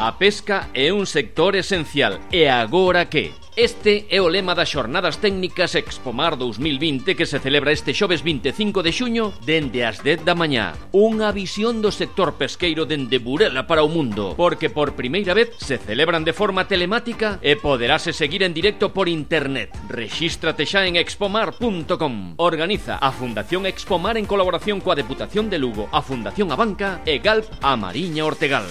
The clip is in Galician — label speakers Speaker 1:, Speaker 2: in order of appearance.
Speaker 1: A pesca é un sector esencial e agora que? Este é o lema das xornadas técnicas Expomar 2020 que se celebra este xoves 25 de xuño dende as 10 da mañá. Unha visión do sector pesqueiro dende Burela para o mundo, porque por primeira vez se celebran de forma telemática e poderase seguir en directo por internet. Rexístrate xa en expomar.com. Organiza a Fundación Expomar en colaboración coa Deputación de Lugo, a Fundación Abanca e Galp a Mariña Ortegal.